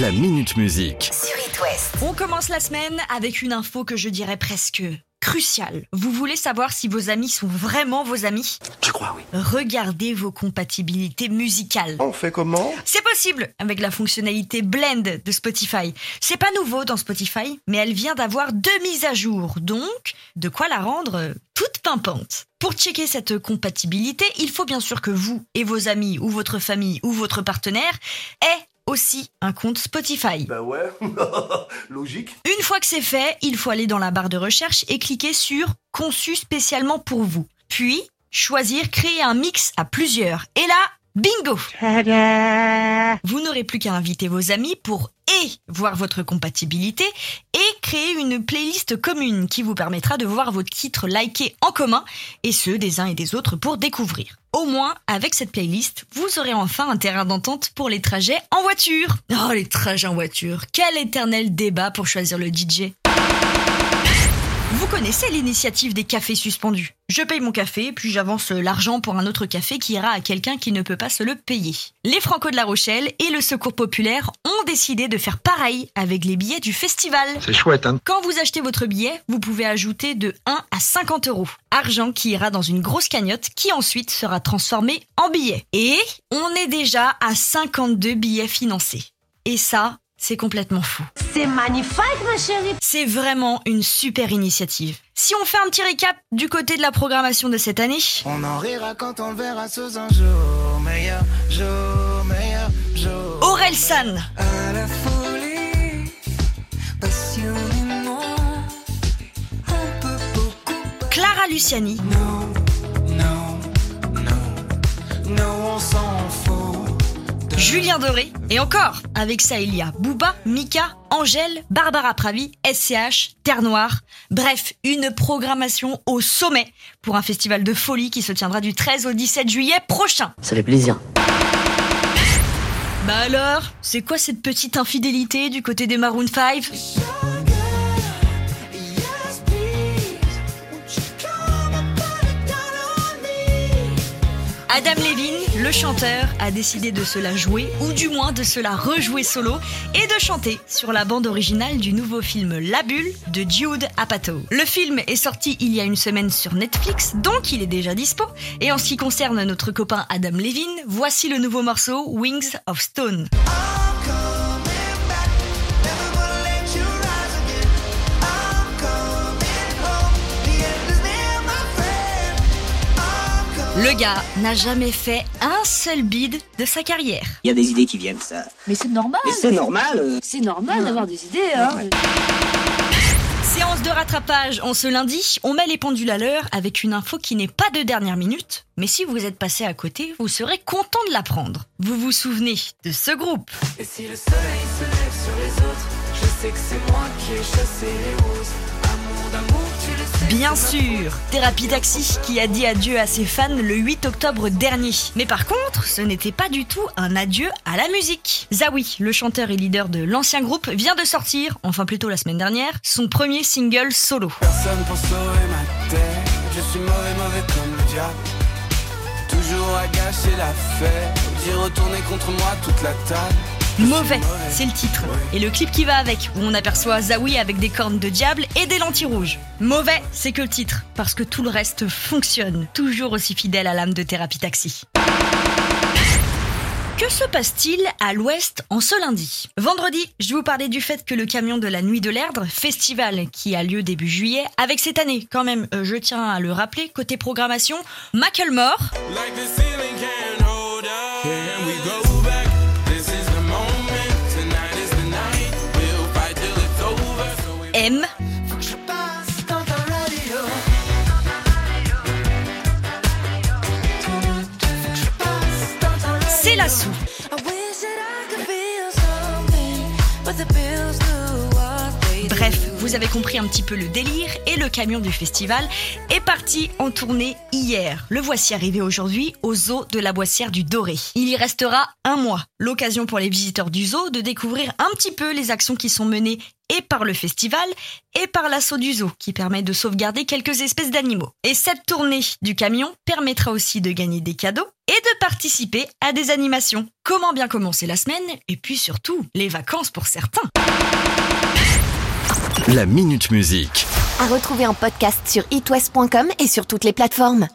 la Minute Musique. sur It West. On commence la semaine avec une info que je dirais presque cruciale. Vous voulez savoir si vos amis sont vraiment vos amis? Tu crois, oui. Regardez vos compatibilités musicales. On fait comment? C'est possible avec la fonctionnalité Blend de Spotify. C'est pas nouveau dans Spotify, mais elle vient d'avoir deux mises à jour, donc de quoi la rendre toute pimpante. Pour checker cette compatibilité, il faut bien sûr que vous et vos amis ou votre famille ou votre partenaire aient aussi un compte Spotify. Bah ouais, logique. Une fois que c'est fait, il faut aller dans la barre de recherche et cliquer sur Conçu spécialement pour vous. Puis, choisir Créer un mix à plusieurs. Et là, bingo Vous n'aurez plus qu'à inviter vos amis pour et voir votre compatibilité et créer une playlist commune qui vous permettra de voir vos titres likés en commun et ceux des uns et des autres pour découvrir. Au moins, avec cette playlist, vous aurez enfin un terrain d'entente pour les trajets en voiture. Oh, les trajets en voiture. Quel éternel débat pour choisir le DJ. Vous connaissez l'initiative des cafés suspendus? Je paye mon café, puis j'avance l'argent pour un autre café qui ira à quelqu'un qui ne peut pas se le payer. Les Franco de la Rochelle et le Secours Populaire ont décidé de faire pareil avec les billets du festival. C'est chouette, hein Quand vous achetez votre billet, vous pouvez ajouter de 1 à 50 euros. Argent qui ira dans une grosse cagnotte qui ensuite sera transformée en billets. Et on est déjà à 52 billets financés. Et ça, c'est complètement fou. C'est magnifique, ma chérie. C'est vraiment une super initiative. Si on fait un petit récap du côté de la programmation de cette année, On en rira quand on le verra sous un jour meilleur, jour meilleur, jour. Aurel San, À la folie, passionnément, on peut beaucoup. Clara Luciani, Non, non, non, non, on s'en Julien Doré et encore. Avec ça, il y a Booba, Mika, Angèle, Barbara Pravi, SCH, Terre Noire. Bref, une programmation au sommet pour un festival de folie qui se tiendra du 13 au 17 juillet prochain. Ça fait plaisir. Bah alors, c'est quoi cette petite infidélité du côté des Maroon 5 Adam Levine, le chanteur, a décidé de se la jouer, ou du moins de se la rejouer solo, et de chanter sur la bande originale du nouveau film La Bulle de Jude Apatow. Le film est sorti il y a une semaine sur Netflix, donc il est déjà dispo. Et en ce qui concerne notre copain Adam Levine, voici le nouveau morceau Wings of Stone. Le gars n'a jamais fait un seul bid de sa carrière. Il y a des idées qui viennent, ça. Mais c'est normal. Mais c'est normal. euh. C'est normal d'avoir des idées, hein. Séance de rattrapage en ce lundi, on met les pendules à l'heure avec une info qui n'est pas de dernière minute, mais si vous êtes passé à côté, vous serez content de l'apprendre. Vous vous souvenez de ce groupe? Et si le soleil se lève sur les autres, je sais que c'est moi qui ai chassé les roses. Amour d'amour. Bien sûr, Thérapie Taxi qui a dit adieu à ses fans le 8 octobre dernier. Mais par contre, ce n'était pas du tout un adieu à la musique. Zawi, le chanteur et leader de l'ancien groupe, vient de sortir, enfin plutôt la semaine dernière, son premier single solo. Personne pour sauver ma tête. Je suis mauvais, mauvais comme le diable. Toujours à la fête. Retourné contre moi toute la table. Mauvais, c'est le titre. Et le clip qui va avec, où on aperçoit Zawi avec des cornes de diable et des lentilles rouges. Mauvais, c'est que le titre, parce que tout le reste fonctionne, toujours aussi fidèle à l'âme de Thérapie Taxi. Que se passe-t-il à l'ouest en ce lundi? Vendredi, je vous parlais du fait que le camion de la Nuit de l'Erdre, festival qui a lieu début juillet, avec cette année quand même, euh, je tiens à le rappeler, côté programmation, Macklemore, Like c'est la sou. Bref, vous avez compris un petit peu le délire et le camion du festival est parti en tournée hier. Le voici arrivé aujourd'hui au zoo de la Boissière du Doré. Il y restera un mois. L'occasion pour les visiteurs du zoo de découvrir un petit peu les actions qui sont menées et par le festival et par l'assaut du zoo qui permet de sauvegarder quelques espèces d'animaux. Et cette tournée du camion permettra aussi de gagner des cadeaux et de participer à des animations. Comment bien commencer la semaine et puis surtout les vacances pour certains. La Minute Musique. À retrouver en podcast sur itwest.com et sur toutes les plateformes.